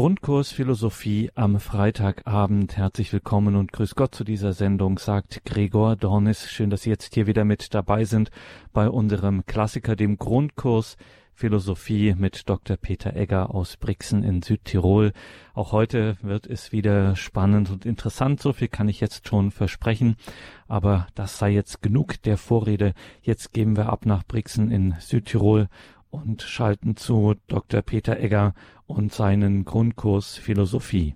Grundkurs Philosophie am Freitagabend. Herzlich willkommen und grüß Gott zu dieser Sendung, sagt Gregor Dornis. Schön, dass Sie jetzt hier wieder mit dabei sind bei unserem Klassiker, dem Grundkurs Philosophie mit Dr. Peter Egger aus Brixen in Südtirol. Auch heute wird es wieder spannend und interessant, so viel kann ich jetzt schon versprechen. Aber das sei jetzt genug der Vorrede. Jetzt geben wir ab nach Brixen in Südtirol und schalten zu Dr. Peter Egger und seinen Grundkurs Philosophie.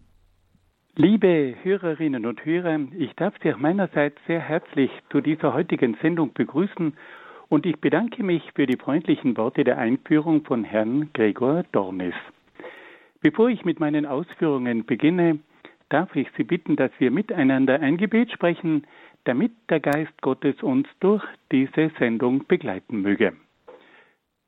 Liebe Hörerinnen und Hörer, ich darf Sie meinerseits sehr herzlich zu dieser heutigen Sendung begrüßen und ich bedanke mich für die freundlichen Worte der Einführung von Herrn Gregor Dornis. Bevor ich mit meinen Ausführungen beginne, darf ich Sie bitten, dass wir miteinander ein Gebet sprechen, damit der Geist Gottes uns durch diese Sendung begleiten möge.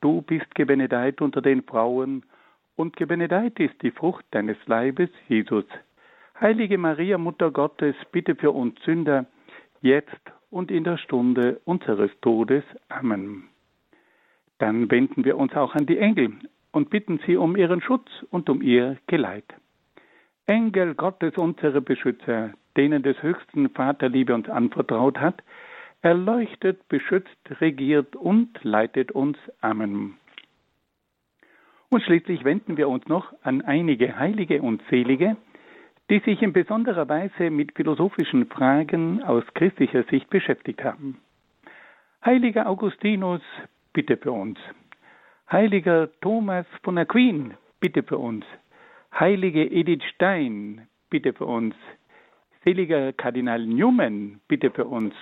Du bist gebenedeit unter den Frauen, und gebenedeit ist die Frucht deines Leibes, Jesus. Heilige Maria, Mutter Gottes, bitte für uns Sünder, jetzt und in der Stunde unseres Todes. Amen. Dann wenden wir uns auch an die Engel und bitten sie um ihren Schutz und um ihr Geleit. Engel Gottes, unsere Beschützer, denen des höchsten Vaterliebe uns anvertraut hat, erleuchtet, beschützt, regiert und leitet uns. Amen. Und schließlich wenden wir uns noch an einige Heilige und Selige, die sich in besonderer Weise mit philosophischen Fragen aus christlicher Sicht beschäftigt haben. Heiliger Augustinus, bitte für uns. Heiliger Thomas von Aquin, bitte für uns. Heilige Edith Stein, bitte für uns. Seliger Kardinal Newman, bitte für uns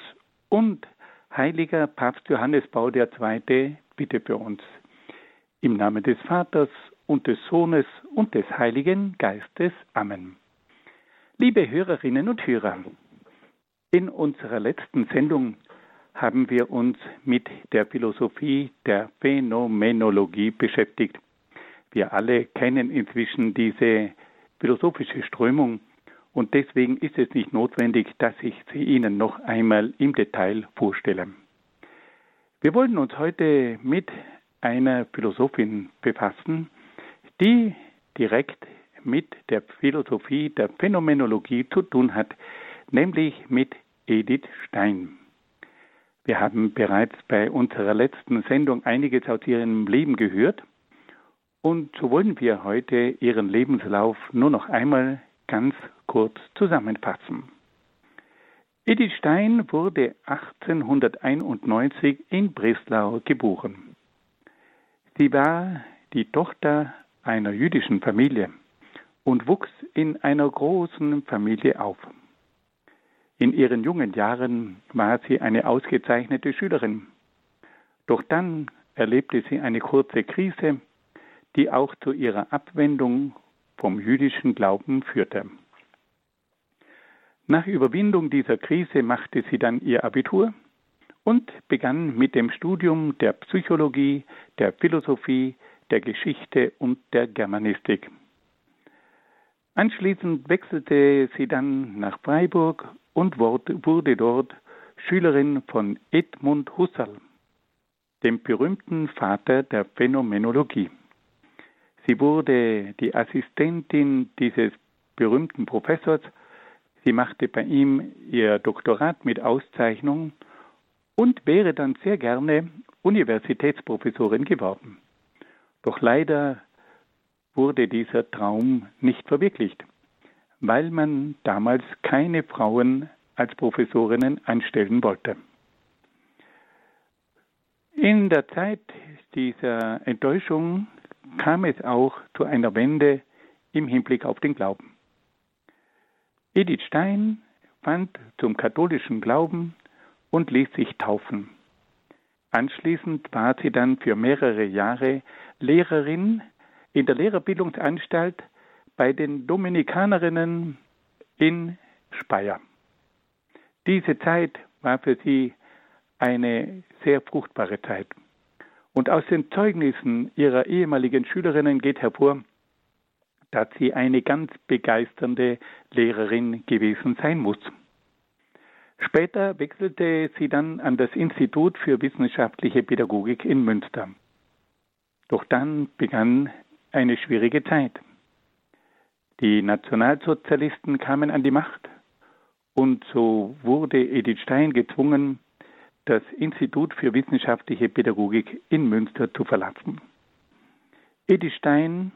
und heiliger Papst Johannes Paul II, bitte für uns. Im Namen des Vaters und des Sohnes und des Heiligen Geistes. Amen. Liebe Hörerinnen und Hörer, in unserer letzten Sendung haben wir uns mit der Philosophie der Phänomenologie beschäftigt. Wir alle kennen inzwischen diese philosophische Strömung, und deswegen ist es nicht notwendig, dass ich sie Ihnen noch einmal im Detail vorstelle. Wir wollen uns heute mit einer Philosophin befassen, die direkt mit der Philosophie der Phänomenologie zu tun hat, nämlich mit Edith Stein. Wir haben bereits bei unserer letzten Sendung einiges aus ihrem Leben gehört und so wollen wir heute ihren Lebenslauf nur noch einmal ganz kurz zusammenfassen. Edith Stein wurde 1891 in Breslau geboren. Sie war die Tochter einer jüdischen Familie und wuchs in einer großen Familie auf. In ihren jungen Jahren war sie eine ausgezeichnete Schülerin. Doch dann erlebte sie eine kurze Krise, die auch zu ihrer Abwendung vom jüdischen Glauben führte. Nach Überwindung dieser Krise machte sie dann ihr Abitur und begann mit dem Studium der Psychologie, der Philosophie, der Geschichte und der Germanistik. Anschließend wechselte sie dann nach Freiburg und wurde dort Schülerin von Edmund Husserl, dem berühmten Vater der Phänomenologie. Sie wurde die Assistentin dieses berühmten Professors. Sie machte bei ihm ihr Doktorat mit Auszeichnung und wäre dann sehr gerne Universitätsprofessorin geworden. Doch leider wurde dieser Traum nicht verwirklicht, weil man damals keine Frauen als Professorinnen anstellen wollte. In der Zeit dieser Enttäuschung kam es auch zu einer Wende im Hinblick auf den Glauben. Edith Stein fand zum katholischen Glauben und ließ sich taufen. Anschließend war sie dann für mehrere Jahre Lehrerin in der Lehrerbildungsanstalt bei den Dominikanerinnen in Speyer. Diese Zeit war für sie eine sehr fruchtbare Zeit. Und aus den Zeugnissen ihrer ehemaligen Schülerinnen geht hervor, dass sie eine ganz begeisternde Lehrerin gewesen sein muss. Später wechselte sie dann an das Institut für wissenschaftliche Pädagogik in Münster. Doch dann begann eine schwierige Zeit. Die Nationalsozialisten kamen an die Macht und so wurde Edith Stein gezwungen, das Institut für wissenschaftliche Pädagogik in Münster zu verlassen. Edith Stein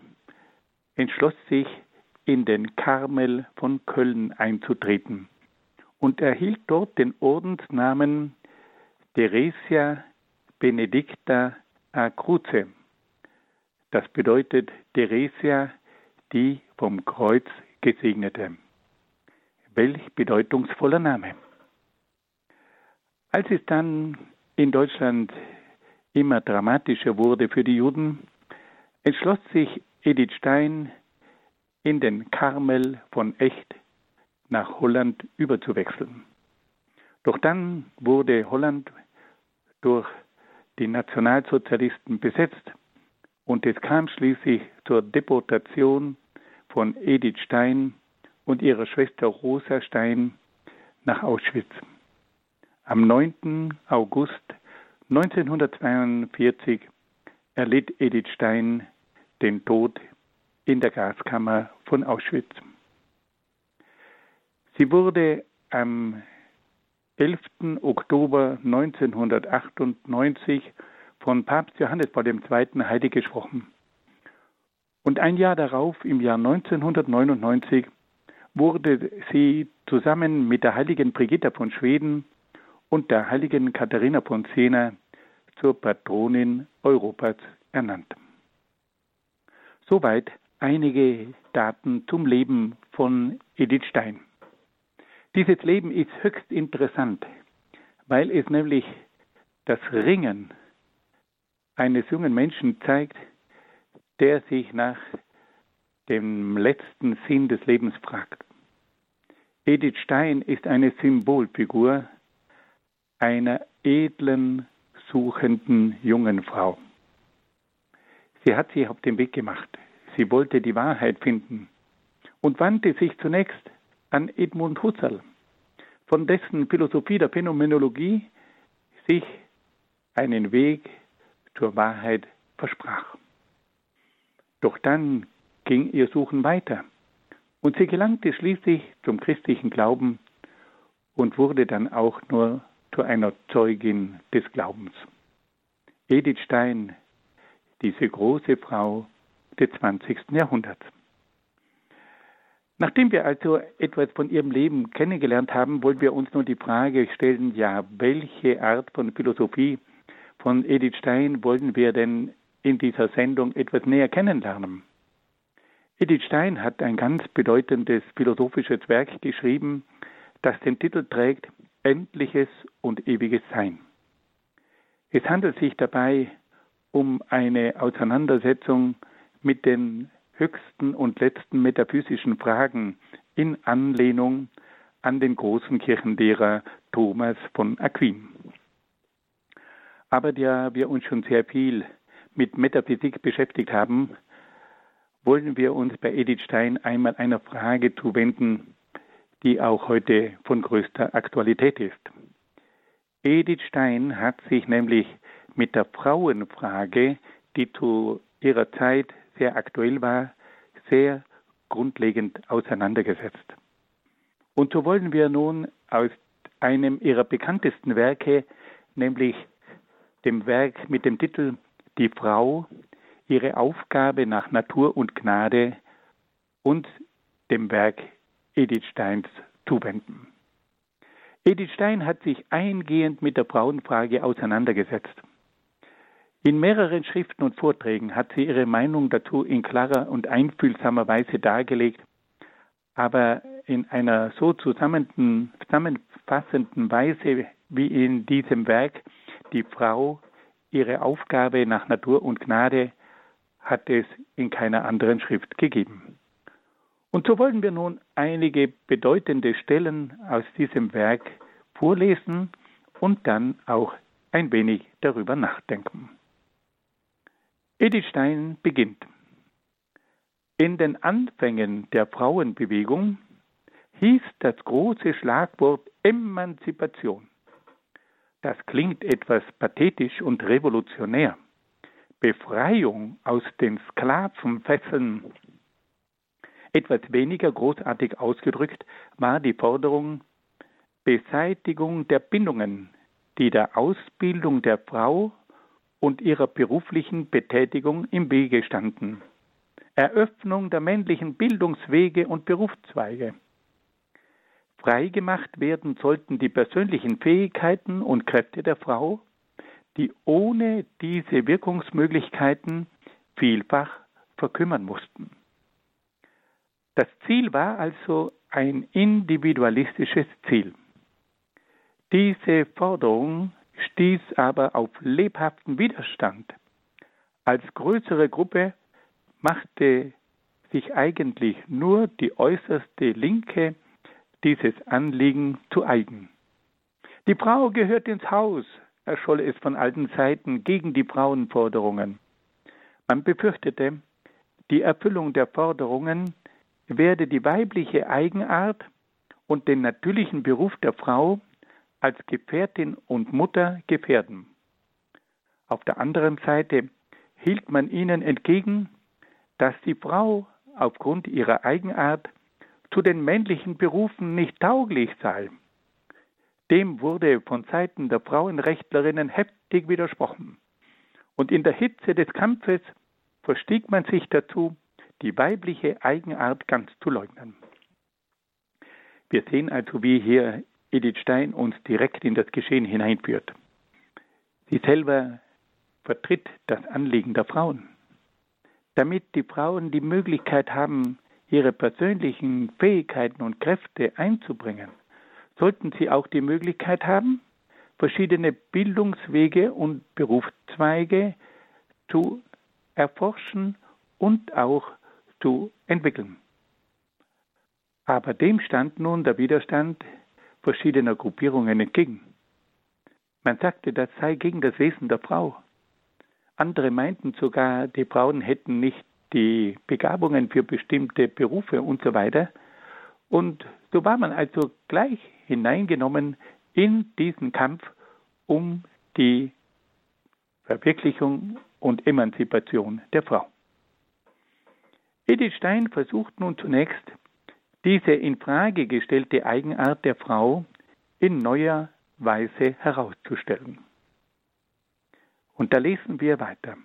entschloss sich, in den Karmel von Köln einzutreten und erhielt dort den Ordensnamen Theresia Benedicta a Cruce. Das bedeutet Theresia, die vom Kreuz gesegnete. Welch bedeutungsvoller Name. Als es dann in Deutschland immer dramatischer wurde für die Juden, entschloss sich Edith Stein, in den Karmel von Echt nach Holland überzuwechseln. Doch dann wurde Holland durch die Nationalsozialisten besetzt und es kam schließlich zur Deportation von Edith Stein und ihrer Schwester Rosa Stein nach Auschwitz. Am 9. August 1942 erlitt Edith Stein den Tod in der Gaskammer von Auschwitz. Sie wurde am 11. Oktober 1998 von Papst Johannes Paul II. heilig gesprochen. Und ein Jahr darauf, im Jahr 1999, wurde sie zusammen mit der heiligen Brigitta von Schweden und der heiligen Katharina von Siena zur Patronin Europas ernannt. Soweit einige Daten zum Leben von Edith Stein. Dieses Leben ist höchst interessant, weil es nämlich das Ringen eines jungen Menschen zeigt, der sich nach dem letzten Sinn des Lebens fragt. Edith Stein ist eine Symbolfigur einer edlen, suchenden jungen Frau. Sie hat sich auf den Weg gemacht. Sie wollte die Wahrheit finden und wandte sich zunächst an Edmund Husserl, von dessen Philosophie der Phänomenologie sich einen Weg zur Wahrheit versprach. Doch dann ging ihr Suchen weiter und sie gelangte schließlich zum christlichen Glauben und wurde dann auch nur zu einer Zeugin des Glaubens. Edith Stein, diese große Frau des 20. Jahrhunderts. Nachdem wir also etwas von ihrem Leben kennengelernt haben, wollen wir uns nun die Frage stellen, ja, welche Art von Philosophie von Edith Stein wollen wir denn in dieser Sendung etwas näher kennenlernen? Edith Stein hat ein ganz bedeutendes philosophisches Werk geschrieben, das den Titel trägt Endliches und ewiges Sein. Es handelt sich dabei um eine Auseinandersetzung mit den höchsten und letzten metaphysischen Fragen in Anlehnung an den großen Kirchenlehrer Thomas von Aquin. Aber da wir uns schon sehr viel mit Metaphysik beschäftigt haben, wollen wir uns bei Edith Stein einmal einer Frage zuwenden, die auch heute von größter Aktualität ist. Edith Stein hat sich nämlich mit der Frauenfrage, die zu ihrer Zeit sehr aktuell war, sehr grundlegend auseinandergesetzt. Und so wollen wir nun aus einem ihrer bekanntesten Werke, nämlich dem Werk mit dem Titel Die Frau, ihre Aufgabe nach Natur und Gnade und dem Werk Edith Steins zuwenden. Edith Stein hat sich eingehend mit der Frauenfrage auseinandergesetzt. In mehreren Schriften und Vorträgen hat sie ihre Meinung dazu in klarer und einfühlsamer Weise dargelegt, aber in einer so zusammenfassenden Weise wie in diesem Werk die Frau ihre Aufgabe nach Natur und Gnade hat es in keiner anderen Schrift gegeben. Und so wollen wir nun einige bedeutende Stellen aus diesem Werk vorlesen und dann auch ein wenig darüber nachdenken. Edith Stein beginnt. In den Anfängen der Frauenbewegung hieß das große Schlagwort Emanzipation. Das klingt etwas pathetisch und revolutionär. Befreiung aus den Sklavenfesseln. Etwas weniger großartig ausgedrückt war die Forderung Beseitigung der Bindungen, die der Ausbildung der Frau und ihrer beruflichen Betätigung im Wege standen. Eröffnung der männlichen Bildungswege und Berufszweige. Freigemacht werden sollten die persönlichen Fähigkeiten und Kräfte der Frau, die ohne diese Wirkungsmöglichkeiten vielfach verkümmern mussten. Das Ziel war also ein individualistisches Ziel. Diese Forderung stieß aber auf lebhaften Widerstand. Als größere Gruppe machte sich eigentlich nur die äußerste Linke dieses Anliegen zu eigen. Die Frau gehört ins Haus, erscholl es von alten Seiten gegen die Frauenforderungen. Man befürchtete, die Erfüllung der Forderungen werde die weibliche Eigenart und den natürlichen Beruf der Frau als Gefährtin und Mutter gefährden. Auf der anderen Seite hielt man ihnen entgegen, dass die Frau aufgrund ihrer Eigenart zu den männlichen Berufen nicht tauglich sei. Dem wurde von Seiten der Frauenrechtlerinnen heftig widersprochen. Und in der Hitze des Kampfes verstieg man sich dazu, die weibliche Eigenart ganz zu leugnen. Wir sehen also, wie hier Edith Stein uns direkt in das Geschehen hineinführt. Sie selber vertritt das Anliegen der Frauen damit die Frauen die Möglichkeit haben, ihre persönlichen Fähigkeiten und Kräfte einzubringen, sollten sie auch die Möglichkeit haben, verschiedene Bildungswege und Berufszweige zu erforschen und auch zu entwickeln. Aber dem stand nun der Widerstand verschiedener Gruppierungen entgegen. Man sagte, das sei gegen das Wesen der Frau. Andere meinten sogar, die Frauen hätten nicht die Begabungen für bestimmte Berufe und so weiter. Und so war man also gleich hineingenommen in diesen Kampf um die Verwirklichung und Emanzipation der Frau. Edith Stein versucht nun zunächst, diese in Frage gestellte Eigenart der Frau in neuer Weise herauszustellen. Und da lesen wir weiter.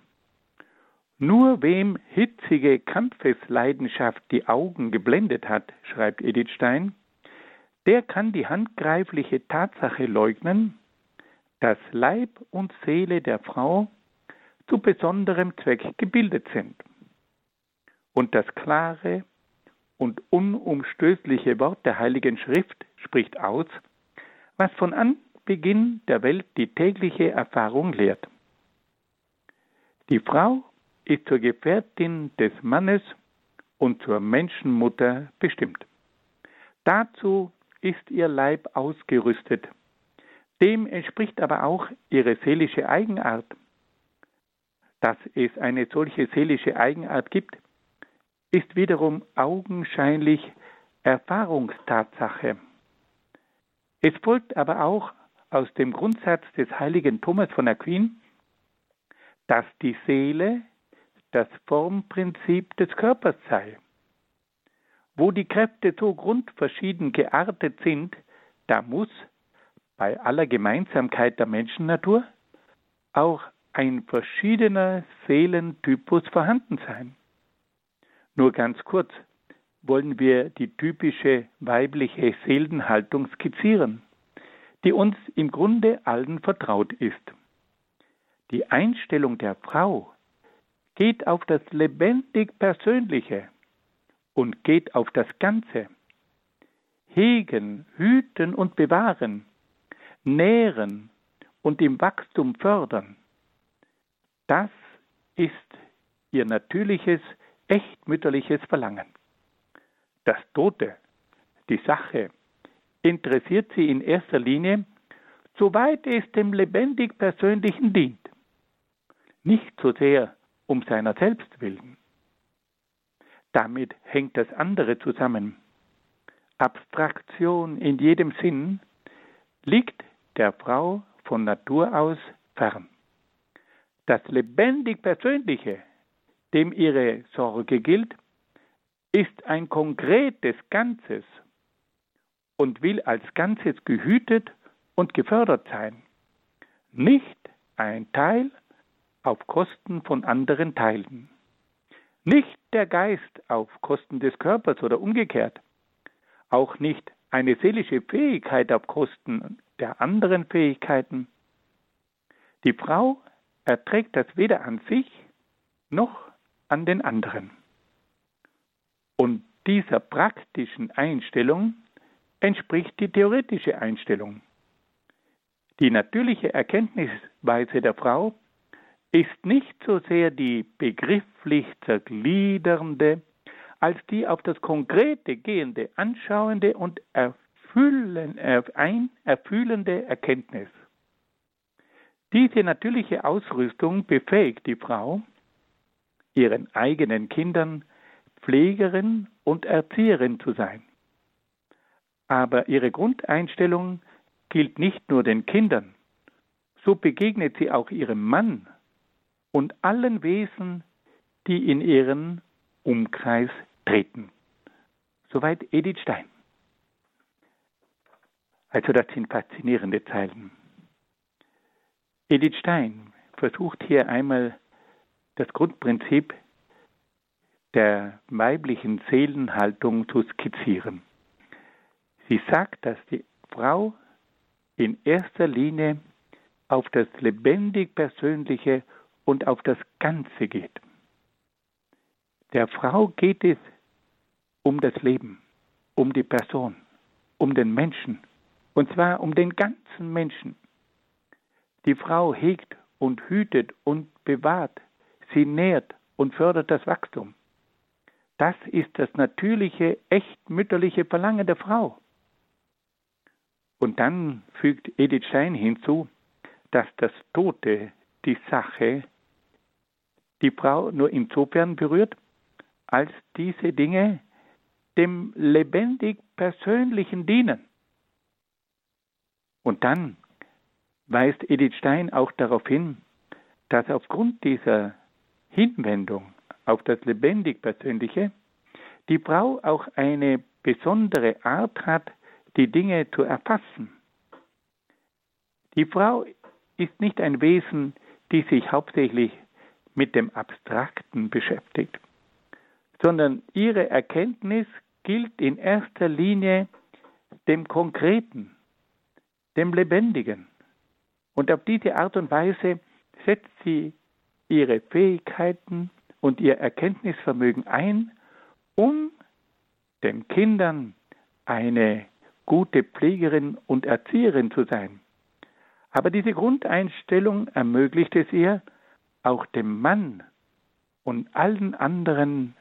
Nur wem hitzige Kampfesleidenschaft die Augen geblendet hat, schreibt Edith Stein, der kann die handgreifliche Tatsache leugnen, dass Leib und Seele der Frau zu besonderem Zweck gebildet sind. Und das klare und unumstößliche Wort der Heiligen Schrift spricht aus, was von Anbeginn der Welt die tägliche Erfahrung lehrt. Die Frau ist zur Gefährtin des Mannes und zur Menschenmutter bestimmt. Dazu ist ihr Leib ausgerüstet. Dem entspricht aber auch ihre seelische Eigenart. Dass es eine solche seelische Eigenart gibt, ist wiederum augenscheinlich Erfahrungstatsache. Es folgt aber auch aus dem Grundsatz des heiligen Thomas von Aquin, dass die Seele das Formprinzip des Körpers sei. Wo die Kräfte so grundverschieden geartet sind, da muss bei aller Gemeinsamkeit der Menschennatur auch ein verschiedener Seelentypus vorhanden sein. Nur ganz kurz wollen wir die typische weibliche Seelenhaltung skizzieren, die uns im Grunde allen vertraut ist. Die Einstellung der Frau geht auf das lebendig Persönliche und geht auf das Ganze. Hegen, hüten und bewahren, nähren und im Wachstum fördern. Das ist ihr natürliches, echt mütterliches Verlangen. das Tote, die Sache, interessiert sie in erster Linie, soweit es dem lebendig Persönlichen dient, nicht so sehr um seiner selbst willen. Damit hängt das andere zusammen. Abstraktion in jedem Sinn liegt der Frau von Natur aus fern. Das lebendig Persönliche, dem ihre Sorge gilt, ist ein konkretes Ganzes und will als Ganzes gehütet und gefördert sein, nicht ein Teil auf Kosten von anderen Teilen. Nicht der Geist auf Kosten des Körpers oder umgekehrt, auch nicht eine seelische Fähigkeit auf Kosten der anderen Fähigkeiten. Die Frau erträgt das weder an sich noch an den anderen. Und dieser praktischen Einstellung entspricht die theoretische Einstellung. Die natürliche Erkenntnisweise der Frau ist nicht so sehr die begrifflich zergliedernde, als die auf das Konkrete gehende, anschauende und erfüllen, ein, erfühlende Erkenntnis. Diese natürliche Ausrüstung befähigt die Frau, ihren eigenen Kindern Pflegerin und Erzieherin zu sein. Aber ihre Grundeinstellung gilt nicht nur den Kindern, so begegnet sie auch ihrem Mann und allen Wesen, die in ihren Umkreis treten. Soweit Edith Stein. Also das sind faszinierende Zeilen. Edith Stein versucht hier einmal das Grundprinzip der weiblichen Seelenhaltung zu skizzieren. Sie sagt, dass die Frau in erster Linie auf das lebendig Persönliche und auf das Ganze geht. Der Frau geht es um das Leben, um die Person, um den Menschen, und zwar um den ganzen Menschen. Die Frau hegt und hütet und bewahrt, sie nährt und fördert das Wachstum. Das ist das natürliche, echt mütterliche Verlangen der Frau. Und dann fügt Edith Schein hinzu, dass das Tote, die Sache, die Frau nur insofern berührt, als diese Dinge dem lebendig Persönlichen dienen. Und dann weist Edith Stein auch darauf hin, dass aufgrund dieser Hinwendung auf das lebendig Persönliche die Frau auch eine besondere Art hat, die Dinge zu erfassen. Die Frau ist nicht ein Wesen, die sich hauptsächlich mit dem Abstrakten beschäftigt, sondern ihre Erkenntnis gilt in erster Linie dem Konkreten, dem Lebendigen. Und auf diese Art und Weise setzt sie ihre Fähigkeiten und ihr Erkenntnisvermögen ein, um den Kindern eine gute Pflegerin und Erzieherin zu sein. Aber diese Grundeinstellung ermöglicht es ihr, auch dem Mann und allen anderen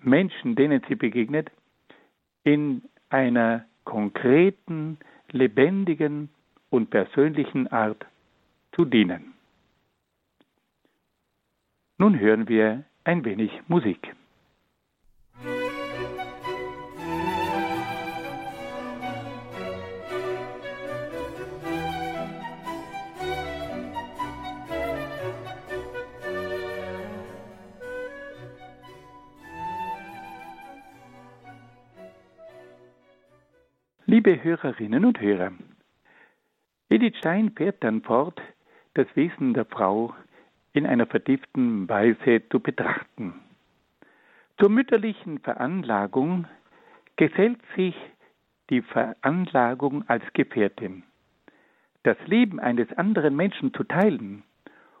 Menschen, denen sie begegnet, in einer konkreten, lebendigen und persönlichen Art zu dienen. Nun hören wir ein wenig Musik. Liebe Hörerinnen und Hörer, Edith Stein fährt dann fort, das Wesen der Frau in einer vertieften Weise zu betrachten. Zur mütterlichen Veranlagung gesellt sich die Veranlagung als Gefährtin. Das Leben eines anderen Menschen zu teilen,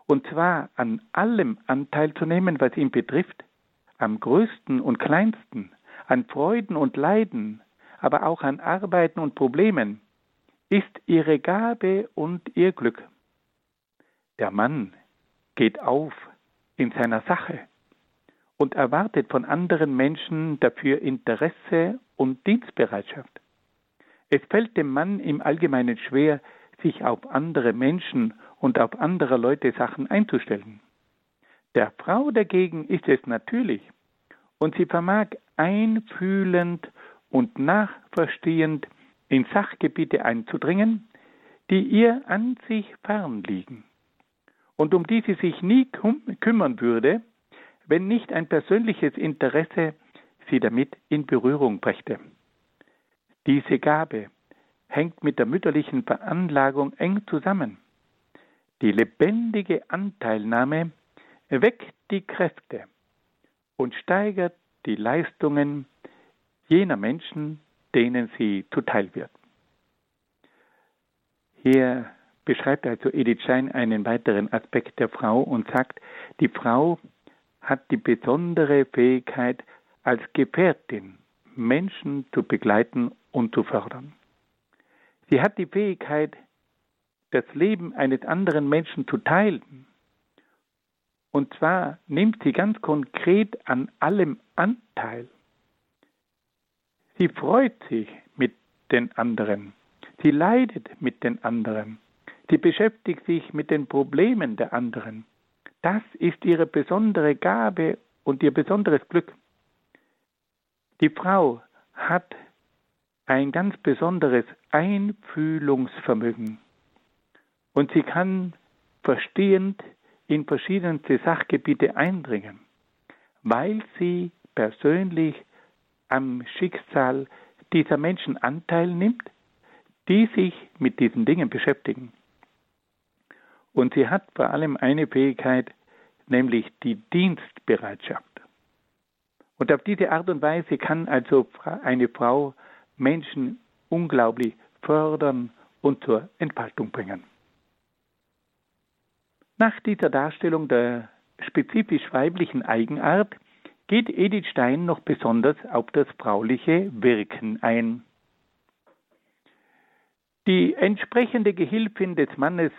und zwar an allem Anteil zu nehmen, was ihn betrifft, am größten und kleinsten, an Freuden und Leiden, aber auch an Arbeiten und Problemen, ist ihre Gabe und ihr Glück. Der Mann geht auf in seiner Sache und erwartet von anderen Menschen dafür Interesse und Dienstbereitschaft. Es fällt dem Mann im Allgemeinen schwer, sich auf andere Menschen und auf andere Leute Sachen einzustellen. Der Frau dagegen ist es natürlich, und sie vermag einfühlend und nachverstehend in Sachgebiete einzudringen, die ihr an sich fern liegen und um die sie sich nie kümmern würde, wenn nicht ein persönliches Interesse sie damit in Berührung brächte. Diese Gabe hängt mit der mütterlichen Veranlagung eng zusammen. Die lebendige Anteilnahme weckt die Kräfte und steigert die Leistungen jener Menschen, denen sie zuteil wird. Hier beschreibt also Edith Schein einen weiteren Aspekt der Frau und sagt, die Frau hat die besondere Fähigkeit, als Gefährtin Menschen zu begleiten und zu fördern. Sie hat die Fähigkeit, das Leben eines anderen Menschen zu teilen. Und zwar nimmt sie ganz konkret an allem Anteil. Sie freut sich mit den anderen. Sie leidet mit den anderen. Sie beschäftigt sich mit den Problemen der anderen. Das ist ihre besondere Gabe und ihr besonderes Glück. Die Frau hat ein ganz besonderes Einfühlungsvermögen und sie kann verstehend in verschiedenste Sachgebiete eindringen, weil sie persönlich am Schicksal dieser Menschen Anteil nimmt, die sich mit diesen Dingen beschäftigen. Und sie hat vor allem eine Fähigkeit, nämlich die Dienstbereitschaft. Und auf diese Art und Weise kann also eine Frau Menschen unglaublich fördern und zur Entfaltung bringen. Nach dieser Darstellung der spezifisch weiblichen Eigenart geht Edith Stein noch besonders auf das frauliche Wirken ein. Die entsprechende Gehilfin des Mannes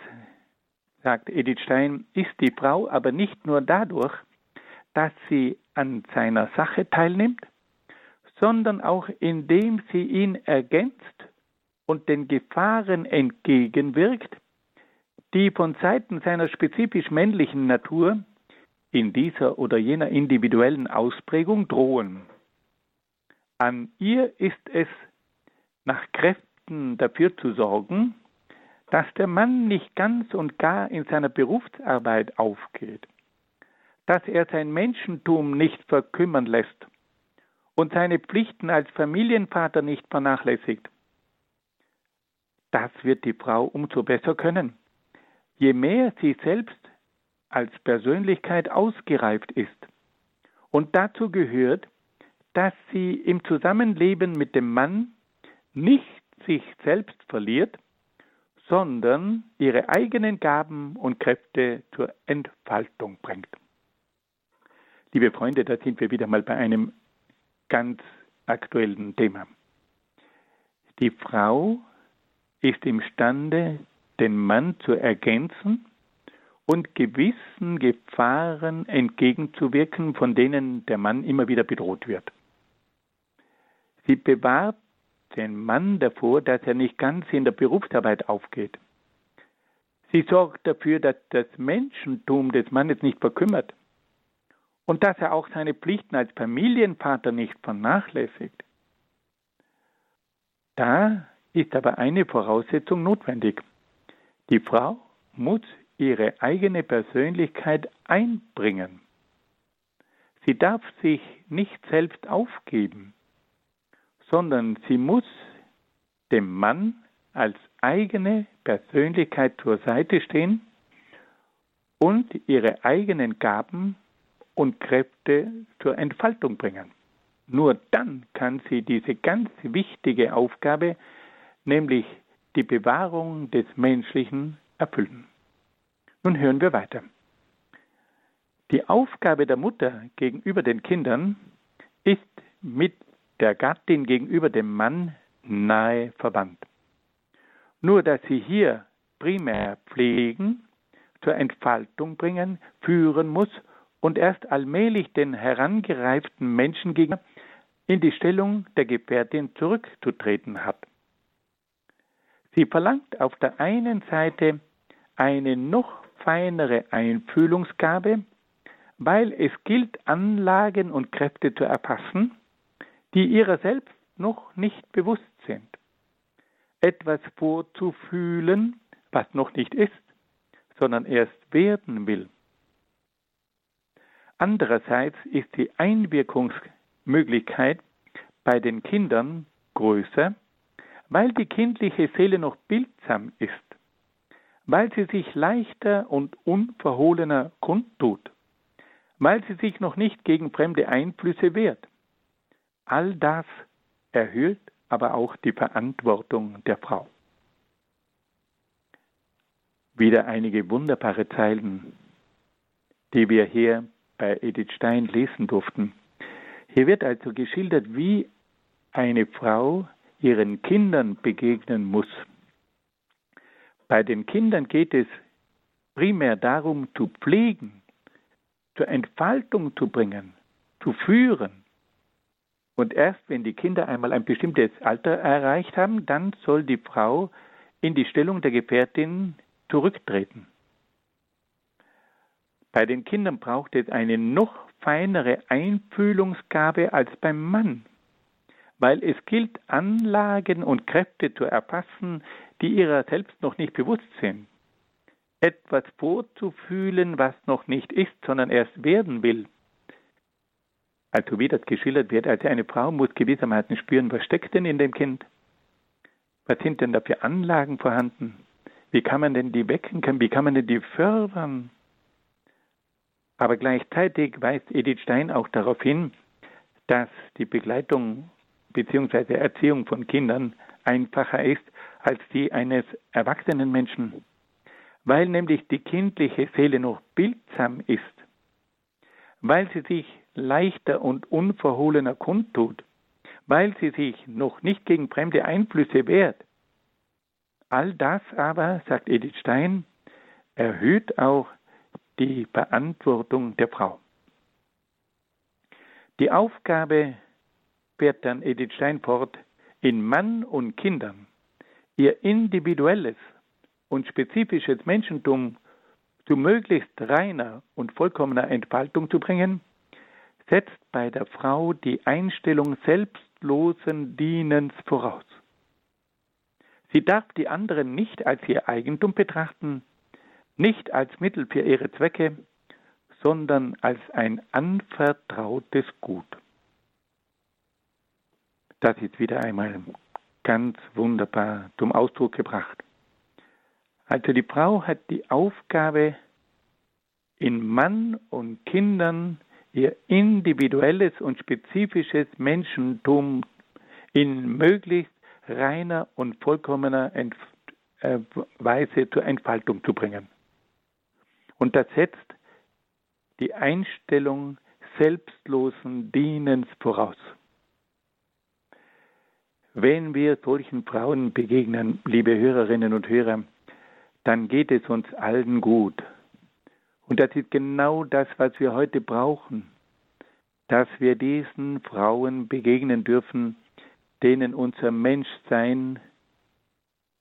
sagt Edith Stein, ist die Frau aber nicht nur dadurch, dass sie an seiner Sache teilnimmt, sondern auch indem sie ihn ergänzt und den Gefahren entgegenwirkt, die von Seiten seiner spezifisch männlichen Natur in dieser oder jener individuellen Ausprägung drohen. An ihr ist es, nach Kräften dafür zu sorgen, dass der Mann nicht ganz und gar in seiner Berufsarbeit aufgeht, dass er sein Menschentum nicht verkümmern lässt und seine Pflichten als Familienvater nicht vernachlässigt. Das wird die Frau umso besser können, je mehr sie selbst als Persönlichkeit ausgereift ist. Und dazu gehört, dass sie im Zusammenleben mit dem Mann nicht sich selbst verliert, sondern ihre eigenen Gaben und Kräfte zur Entfaltung bringt. Liebe Freunde, da sind wir wieder mal bei einem ganz aktuellen Thema. Die Frau ist imstande, den Mann zu ergänzen und gewissen Gefahren entgegenzuwirken, von denen der Mann immer wieder bedroht wird. Sie bewahrt den Mann davor, dass er nicht ganz in der Berufsarbeit aufgeht. Sie sorgt dafür, dass das Menschentum des Mannes nicht verkümmert und dass er auch seine Pflichten als Familienvater nicht vernachlässigt. Da ist aber eine Voraussetzung notwendig. Die Frau muss ihre eigene Persönlichkeit einbringen. Sie darf sich nicht selbst aufgeben sondern sie muss dem Mann als eigene Persönlichkeit zur Seite stehen und ihre eigenen Gaben und Kräfte zur Entfaltung bringen. Nur dann kann sie diese ganz wichtige Aufgabe, nämlich die Bewahrung des Menschlichen, erfüllen. Nun hören wir weiter. Die Aufgabe der Mutter gegenüber den Kindern ist mit der Gattin gegenüber dem Mann nahe verwandt. Nur dass sie hier primär pflegen, zur Entfaltung bringen, führen muss und erst allmählich den herangereiften Menschen gegenüber in die Stellung der Gefährtin zurückzutreten hat. Sie verlangt auf der einen Seite eine noch feinere Einfühlungsgabe, weil es gilt, Anlagen und Kräfte zu erfassen, die ihrer selbst noch nicht bewusst sind. Etwas vorzufühlen, was noch nicht ist, sondern erst werden will. Andererseits ist die Einwirkungsmöglichkeit bei den Kindern größer, weil die kindliche Seele noch bildsam ist, weil sie sich leichter und unverhohlener kundtut, weil sie sich noch nicht gegen fremde Einflüsse wehrt. All das erhöht aber auch die Verantwortung der Frau. Wieder einige wunderbare Zeilen, die wir hier bei Edith Stein lesen durften. Hier wird also geschildert, wie eine Frau ihren Kindern begegnen muss. Bei den Kindern geht es primär darum, zu pflegen, zur Entfaltung zu bringen, zu führen. Und erst wenn die Kinder einmal ein bestimmtes Alter erreicht haben, dann soll die Frau in die Stellung der Gefährtin zurücktreten. Bei den Kindern braucht es eine noch feinere Einfühlungsgabe als beim Mann, weil es gilt, Anlagen und Kräfte zu erfassen, die ihrer selbst noch nicht bewusst sind. Etwas vorzufühlen, was noch nicht ist, sondern erst werden will. Also wie das geschildert wird, also eine Frau muss gewissermaßen spüren, was steckt denn in dem Kind? Was sind denn da für Anlagen vorhanden? Wie kann man denn die wecken können? Wie kann man denn die fördern? Aber gleichzeitig weist Edith Stein auch darauf hin, dass die Begleitung bzw. Erziehung von Kindern einfacher ist als die eines erwachsenen Menschen, weil nämlich die kindliche Seele noch bildsam ist, weil sie sich leichter und unverhohlener kundtut, weil sie sich noch nicht gegen fremde Einflüsse wehrt, All das aber, sagt Edith Stein, erhöht auch die Verantwortung der Frau. Die Aufgabe fährt dann Edith Stein fort, in Mann und Kindern ihr individuelles und spezifisches Menschentum zu möglichst reiner und vollkommener Entfaltung zu bringen, setzt bei der Frau die Einstellung selbstlosen Dienens voraus. Sie darf die anderen nicht als ihr Eigentum betrachten, nicht als Mittel für ihre Zwecke, sondern als ein anvertrautes Gut. Das ist wieder einmal ganz wunderbar zum Ausdruck gebracht. Also die Frau hat die Aufgabe, in Mann und Kindern ihr individuelles und spezifisches Menschentum in möglichst reiner und vollkommener Entf äh, Weise zur Entfaltung zu bringen. Und das setzt die Einstellung selbstlosen Dienens voraus. Wenn wir solchen Frauen begegnen, liebe Hörerinnen und Hörer, dann geht es uns allen gut. Und das ist genau das, was wir heute brauchen, dass wir diesen Frauen begegnen dürfen, denen unser Menschsein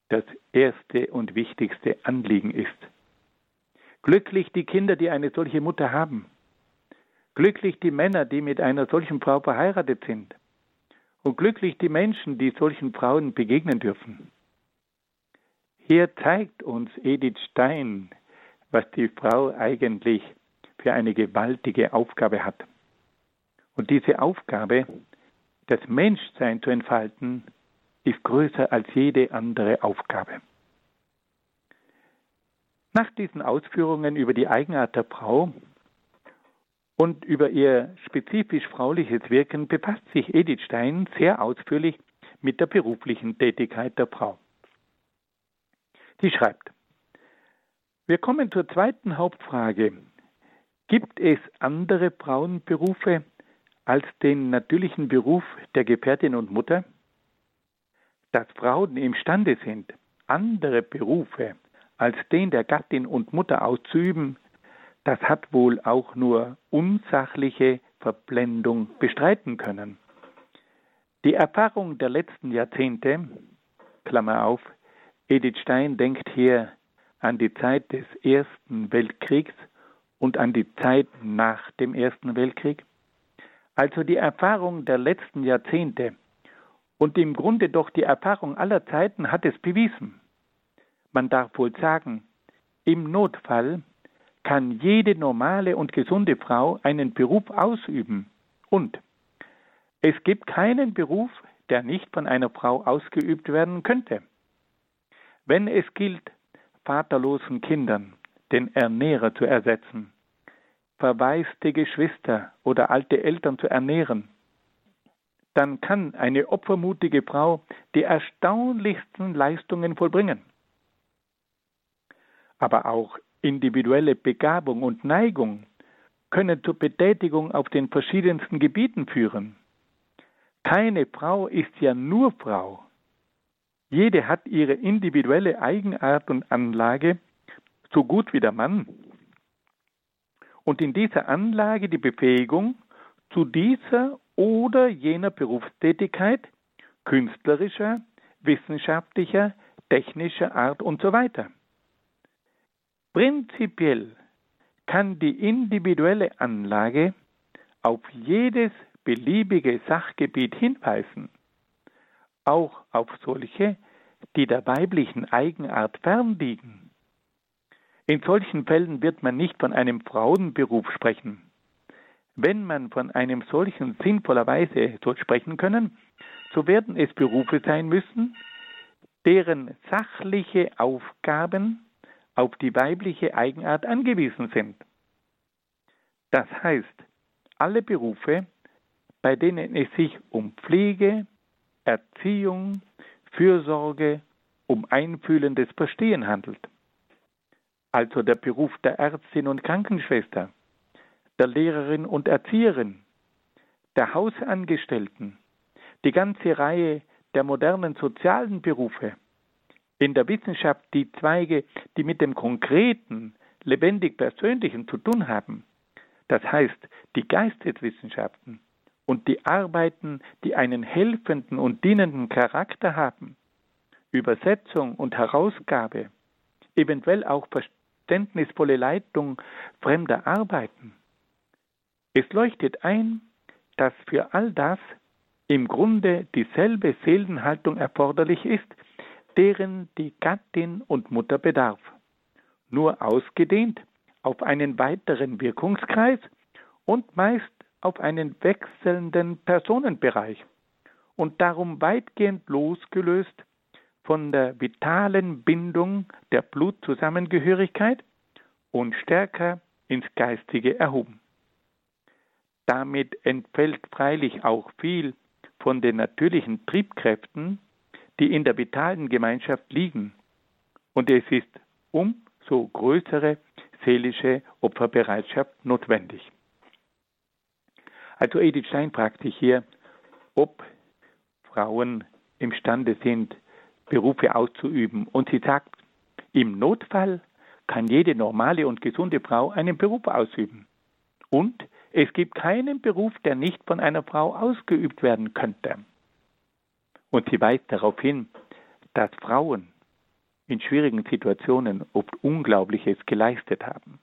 das erste und wichtigste Anliegen ist. Glücklich die Kinder, die eine solche Mutter haben. Glücklich die Männer, die mit einer solchen Frau verheiratet sind. Und glücklich die Menschen, die solchen Frauen begegnen dürfen. Hier zeigt uns Edith Stein, was die Frau eigentlich für eine gewaltige Aufgabe hat. Und diese Aufgabe das Menschsein zu entfalten, ist größer als jede andere Aufgabe. Nach diesen Ausführungen über die Eigenart der Frau und über ihr spezifisch frauliches Wirken befasst sich Edith Stein sehr ausführlich mit der beruflichen Tätigkeit der Frau. Sie schreibt, wir kommen zur zweiten Hauptfrage. Gibt es andere Frauenberufe, als den natürlichen Beruf der Gefährtin und Mutter? Dass Frauen imstande sind, andere Berufe als den der Gattin und Mutter auszuüben, das hat wohl auch nur unsachliche Verblendung bestreiten können. Die Erfahrung der letzten Jahrzehnte, Klammer auf, Edith Stein denkt hier an die Zeit des Ersten Weltkriegs und an die Zeit nach dem Ersten Weltkrieg, also die Erfahrung der letzten Jahrzehnte und im Grunde doch die Erfahrung aller Zeiten hat es bewiesen. Man darf wohl sagen, im Notfall kann jede normale und gesunde Frau einen Beruf ausüben und es gibt keinen Beruf, der nicht von einer Frau ausgeübt werden könnte. Wenn es gilt, vaterlosen Kindern den Ernährer zu ersetzen, verwaiste Geschwister oder alte Eltern zu ernähren, dann kann eine opfermutige Frau die erstaunlichsten Leistungen vollbringen. Aber auch individuelle Begabung und Neigung können zur Betätigung auf den verschiedensten Gebieten führen. Keine Frau ist ja nur Frau. Jede hat ihre individuelle Eigenart und Anlage, so gut wie der Mann. Und in dieser Anlage die Befähigung zu dieser oder jener Berufstätigkeit, künstlerischer, wissenschaftlicher, technischer Art und so weiter. Prinzipiell kann die individuelle Anlage auf jedes beliebige Sachgebiet hinweisen, auch auf solche, die der weiblichen Eigenart fernliegen. In solchen Fällen wird man nicht von einem Frauenberuf sprechen. Wenn man von einem solchen sinnvollerweise soll sprechen können, so werden es Berufe sein müssen, deren sachliche Aufgaben auf die weibliche Eigenart angewiesen sind. Das heißt, alle Berufe, bei denen es sich um Pflege, Erziehung, Fürsorge, um einfühlendes Verstehen handelt. Also der Beruf der Ärztin und Krankenschwester, der Lehrerin und Erzieherin, der Hausangestellten, die ganze Reihe der modernen sozialen Berufe, in der Wissenschaft die Zweige, die mit dem Konkreten, lebendig Persönlichen zu tun haben, das heißt die Geisteswissenschaften und die Arbeiten, die einen helfenden und dienenden Charakter haben, Übersetzung und Herausgabe, eventuell auch verständnisvolle Leitung fremder Arbeiten. Es leuchtet ein, dass für all das im Grunde dieselbe Seelenhaltung erforderlich ist, deren die Gattin und Mutter bedarf, nur ausgedehnt auf einen weiteren Wirkungskreis und meist auf einen wechselnden Personenbereich und darum weitgehend losgelöst von der vitalen Bindung der Blutzusammengehörigkeit und stärker ins Geistige erhoben. Damit entfällt freilich auch viel von den natürlichen Triebkräften, die in der vitalen Gemeinschaft liegen. Und es ist umso größere seelische Opferbereitschaft notwendig. Also Edith Stein fragt sich hier, ob Frauen imstande sind, Berufe auszuüben. Und sie sagt, im Notfall kann jede normale und gesunde Frau einen Beruf ausüben. Und es gibt keinen Beruf, der nicht von einer Frau ausgeübt werden könnte. Und sie weist darauf hin, dass Frauen in schwierigen Situationen oft Unglaubliches geleistet haben.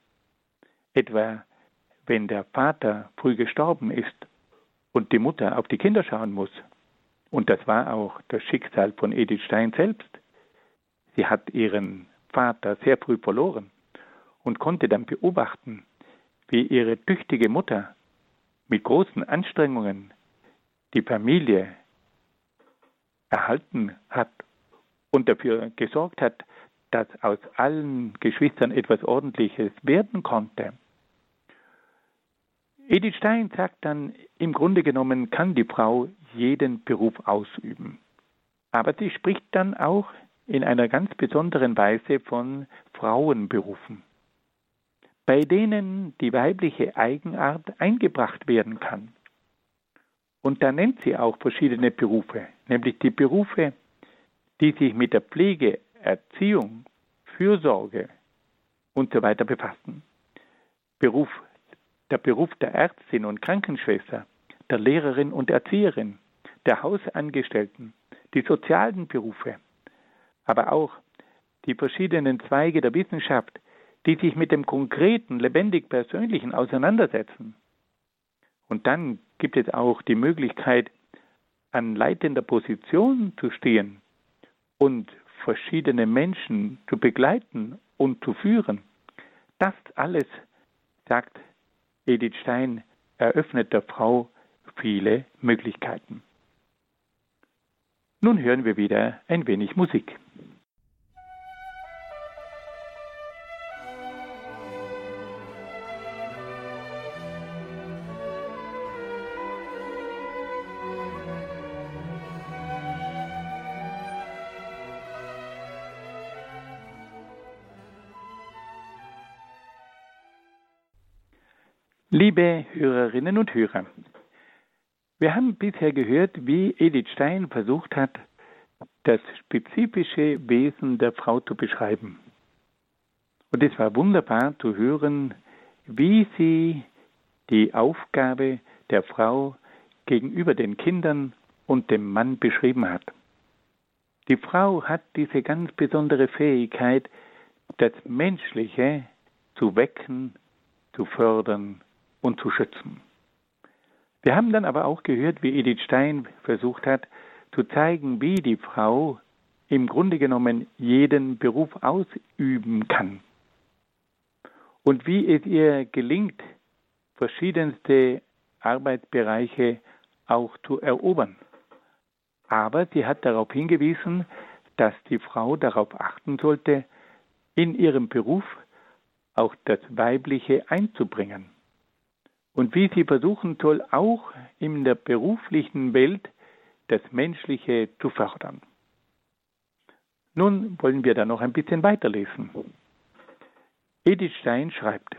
Etwa wenn der Vater früh gestorben ist und die Mutter auf die Kinder schauen muss. Und das war auch das Schicksal von Edith Stein selbst. Sie hat ihren Vater sehr früh verloren und konnte dann beobachten, wie ihre tüchtige Mutter mit großen Anstrengungen die Familie erhalten hat und dafür gesorgt hat, dass aus allen Geschwistern etwas Ordentliches werden konnte. Edith Stein sagt dann, im Grunde genommen kann die Frau jeden Beruf ausüben. Aber sie spricht dann auch in einer ganz besonderen Weise von Frauenberufen, bei denen die weibliche Eigenart eingebracht werden kann. Und da nennt sie auch verschiedene Berufe, nämlich die Berufe, die sich mit der Pflege, Erziehung, Fürsorge und so befassen. Beruf, der Beruf der Ärztin und Krankenschwester, der Lehrerin und Erzieherin, der Hausangestellten, die sozialen Berufe, aber auch die verschiedenen Zweige der Wissenschaft, die sich mit dem konkreten, lebendig Persönlichen auseinandersetzen. Und dann gibt es auch die Möglichkeit, an leitender Position zu stehen und verschiedene Menschen zu begleiten und zu führen. Das alles, sagt Edith Stein, eröffnet der Frau viele Möglichkeiten. Nun hören wir wieder ein wenig Musik. Liebe Hörerinnen und Hörer, wir haben bisher gehört, wie Edith Stein versucht hat, das spezifische Wesen der Frau zu beschreiben. Und es war wunderbar zu hören, wie sie die Aufgabe der Frau gegenüber den Kindern und dem Mann beschrieben hat. Die Frau hat diese ganz besondere Fähigkeit, das Menschliche zu wecken, zu fördern und zu schützen. Wir haben dann aber auch gehört, wie Edith Stein versucht hat, zu zeigen, wie die Frau im Grunde genommen jeden Beruf ausüben kann. Und wie es ihr gelingt, verschiedenste Arbeitsbereiche auch zu erobern. Aber sie hat darauf hingewiesen, dass die Frau darauf achten sollte, in ihrem Beruf auch das Weibliche einzubringen und wie sie versuchen soll, auch in der beruflichen Welt das Menschliche zu fördern. Nun wollen wir da noch ein bisschen weiterlesen. Edith Stein schreibt,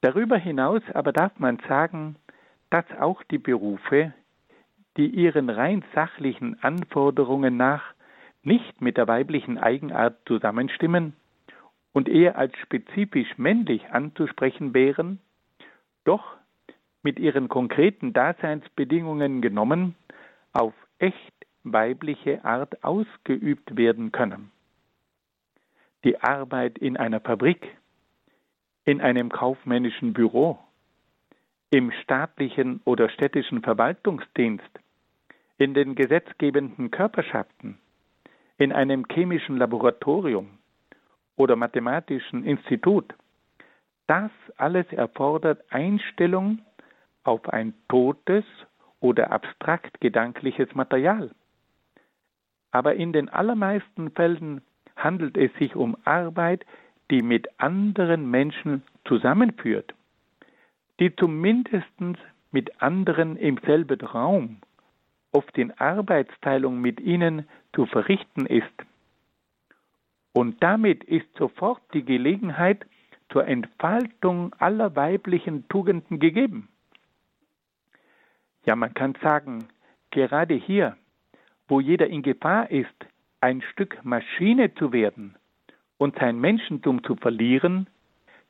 Darüber hinaus aber darf man sagen, dass auch die Berufe, die ihren rein sachlichen Anforderungen nach nicht mit der weiblichen Eigenart zusammenstimmen und eher als spezifisch männlich anzusprechen wären, doch mit ihren konkreten Daseinsbedingungen genommen auf echt weibliche Art ausgeübt werden können. Die Arbeit in einer Fabrik, in einem kaufmännischen Büro, im staatlichen oder städtischen Verwaltungsdienst, in den gesetzgebenden Körperschaften, in einem chemischen Laboratorium oder mathematischen Institut, das alles erfordert Einstellung auf ein totes oder abstrakt gedankliches Material. Aber in den allermeisten Fällen handelt es sich um Arbeit, die mit anderen Menschen zusammenführt, die zumindest mit anderen im selben Raum, oft in Arbeitsteilung mit ihnen zu verrichten ist. Und damit ist sofort die Gelegenheit zur Entfaltung aller weiblichen Tugenden gegeben. Ja, man kann sagen, gerade hier, wo jeder in Gefahr ist, ein Stück Maschine zu werden und sein Menschentum zu verlieren,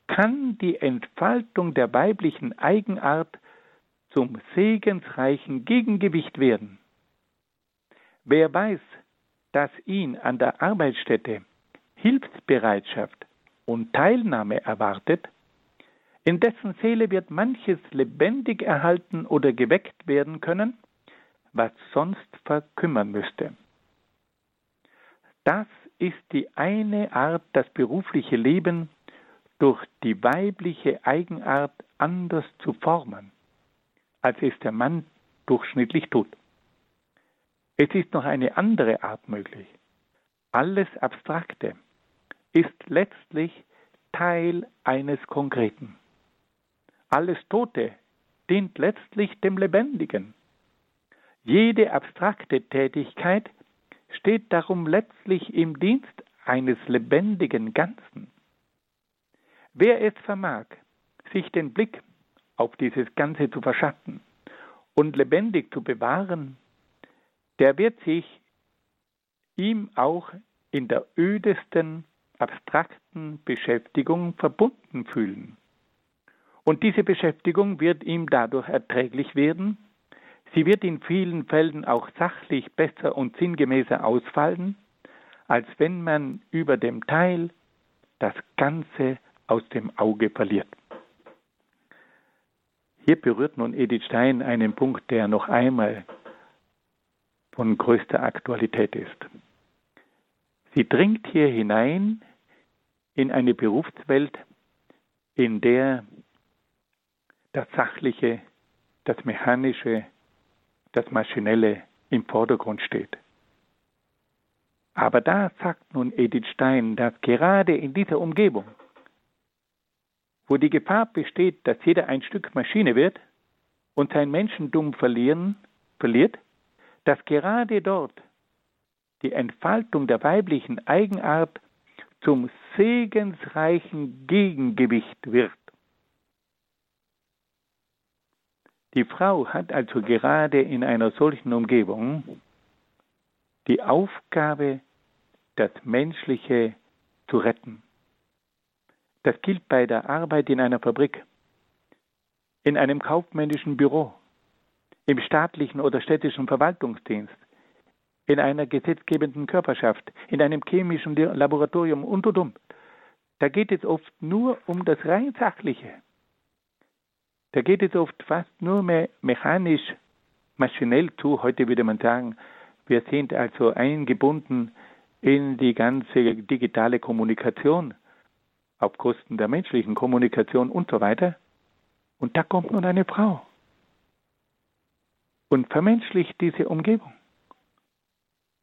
kann die Entfaltung der weiblichen Eigenart zum segensreichen Gegengewicht werden. Wer weiß, dass ihn an der Arbeitsstätte Hilfsbereitschaft, und Teilnahme erwartet, in dessen Seele wird manches lebendig erhalten oder geweckt werden können, was sonst verkümmern müsste. Das ist die eine Art, das berufliche Leben durch die weibliche Eigenart anders zu formen, als es der Mann durchschnittlich tut. Es ist noch eine andere Art möglich. Alles Abstrakte, ist letztlich Teil eines Konkreten. Alles Tote dient letztlich dem Lebendigen. Jede abstrakte Tätigkeit steht darum letztlich im Dienst eines lebendigen Ganzen. Wer es vermag, sich den Blick auf dieses Ganze zu verschatten und lebendig zu bewahren, der wird sich ihm auch in der ödesten abstrakten Beschäftigung verbunden fühlen. Und diese Beschäftigung wird ihm dadurch erträglich werden, Sie wird in vielen Fällen auch sachlich besser und sinngemäßer ausfallen, als wenn man über dem Teil das Ganze aus dem Auge verliert. Hier berührt nun Edith Stein einen Punkt, der noch einmal von größter Aktualität ist. Sie dringt hier hinein in eine Berufswelt, in der das Sachliche, das Mechanische, das Maschinelle im Vordergrund steht. Aber da sagt nun Edith Stein, dass gerade in dieser Umgebung, wo die Gefahr besteht, dass jeder ein Stück Maschine wird und sein Menschentum verlieren, verliert, dass gerade dort die Entfaltung der weiblichen Eigenart zum segensreichen Gegengewicht wird. Die Frau hat also gerade in einer solchen Umgebung die Aufgabe, das Menschliche zu retten. Das gilt bei der Arbeit in einer Fabrik, in einem kaufmännischen Büro, im staatlichen oder städtischen Verwaltungsdienst, in einer gesetzgebenden Körperschaft, in einem chemischen Laboratorium und und und. Da geht es oft nur um das rein Sachliche. Da geht es oft fast nur mehr mechanisch, maschinell zu. Heute würde man sagen, wir sind also eingebunden in die ganze digitale Kommunikation auf Kosten der menschlichen Kommunikation und so weiter. Und da kommt nun eine Frau und vermenschlicht diese Umgebung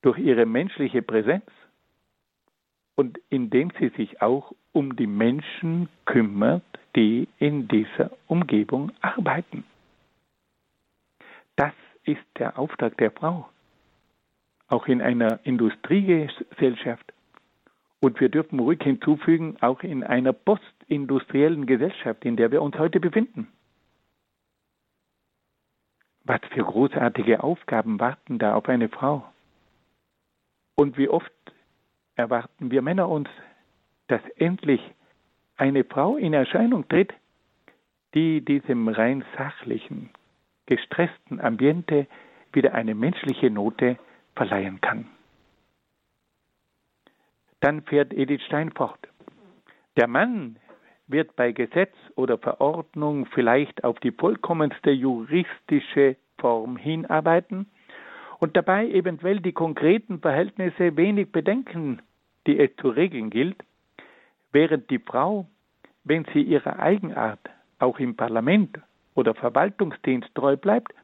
durch ihre menschliche Präsenz und indem sie sich auch um die Menschen kümmert, die in dieser Umgebung arbeiten. Das ist der Auftrag der Frau, auch in einer Industriegesellschaft. Und wir dürfen ruhig hinzufügen, auch in einer postindustriellen Gesellschaft, in der wir uns heute befinden. Was für großartige Aufgaben warten da auf eine Frau? Und wie oft erwarten wir Männer uns, dass endlich eine Frau in Erscheinung tritt, die diesem rein sachlichen, gestressten Ambiente wieder eine menschliche Note verleihen kann. Dann fährt Edith Stein fort. Der Mann wird bei Gesetz oder Verordnung vielleicht auf die vollkommenste juristische Form hinarbeiten und dabei eventuell die konkreten Verhältnisse wenig bedenken, die es zu regeln gilt, während die Frau, wenn sie ihrer Eigenart auch im Parlament oder Verwaltungsdienst treu bleibt,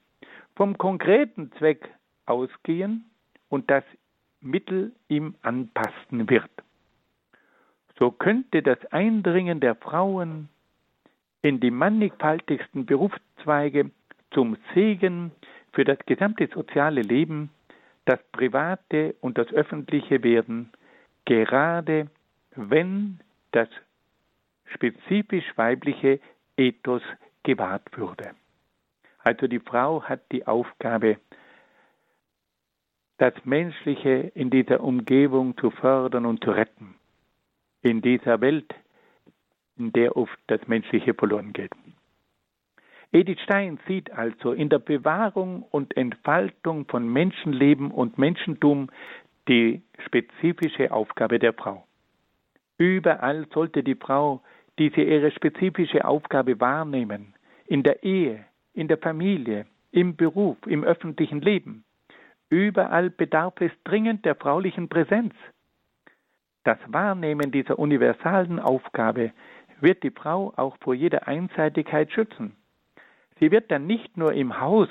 vom konkreten Zweck ausgehen und das Mittel ihm anpassen wird. So könnte das Eindringen der Frauen in die mannigfaltigsten Berufszweige zum Segen für das gesamte soziale Leben, das private und das öffentliche werden, gerade wenn das spezifisch weibliche Ethos gewahrt würde. Also die Frau hat die Aufgabe, das Menschliche in dieser Umgebung zu fördern und zu retten, in dieser Welt, in der oft das Menschliche verloren geht. Edith Stein sieht also in der Bewahrung und Entfaltung von Menschenleben und Menschentum die spezifische Aufgabe der Frau. Überall sollte die Frau diese ihre spezifische Aufgabe wahrnehmen, in der Ehe, in der Familie, im Beruf, im öffentlichen Leben. Überall bedarf es dringend der fraulichen Präsenz. Das Wahrnehmen dieser universalen Aufgabe wird die Frau auch vor jeder Einseitigkeit schützen. Sie wird dann nicht nur im Haus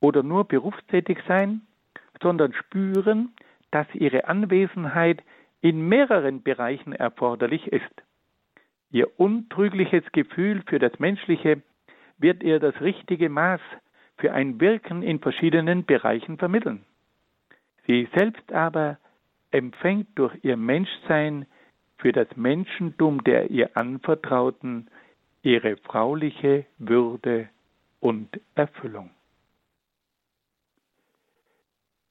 oder nur berufstätig sein, sondern spüren, dass ihre Anwesenheit in mehreren Bereichen erforderlich ist. Ihr untrügliches Gefühl für das Menschliche wird ihr das richtige Maß für ein Wirken in verschiedenen Bereichen vermitteln. Sie selbst aber empfängt durch ihr Menschsein für das Menschentum der ihr Anvertrauten ihre frauliche Würde und Erfüllung.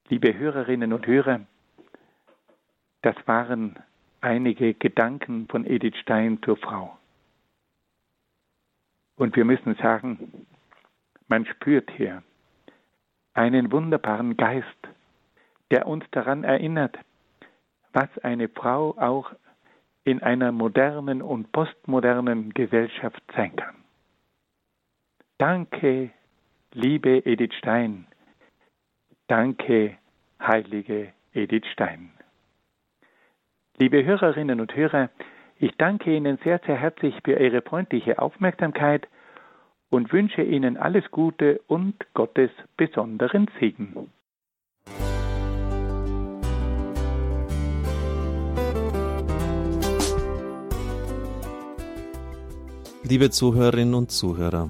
Liebe Hörerinnen und Hörer, das waren einige Gedanken von Edith Stein zur Frau. Und wir müssen sagen, man spürt hier, einen wunderbaren Geist, der uns daran erinnert, was eine Frau auch in einer modernen und postmodernen Gesellschaft sein kann. Danke, liebe Edith Stein. Danke, heilige Edith Stein. Liebe Hörerinnen und Hörer, ich danke Ihnen sehr, sehr herzlich für Ihre freundliche Aufmerksamkeit und wünsche Ihnen alles Gute und Gottes besonderen Segen. Liebe Zuhörerinnen und Zuhörer,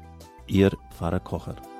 Ihr Pfarrer Kocher.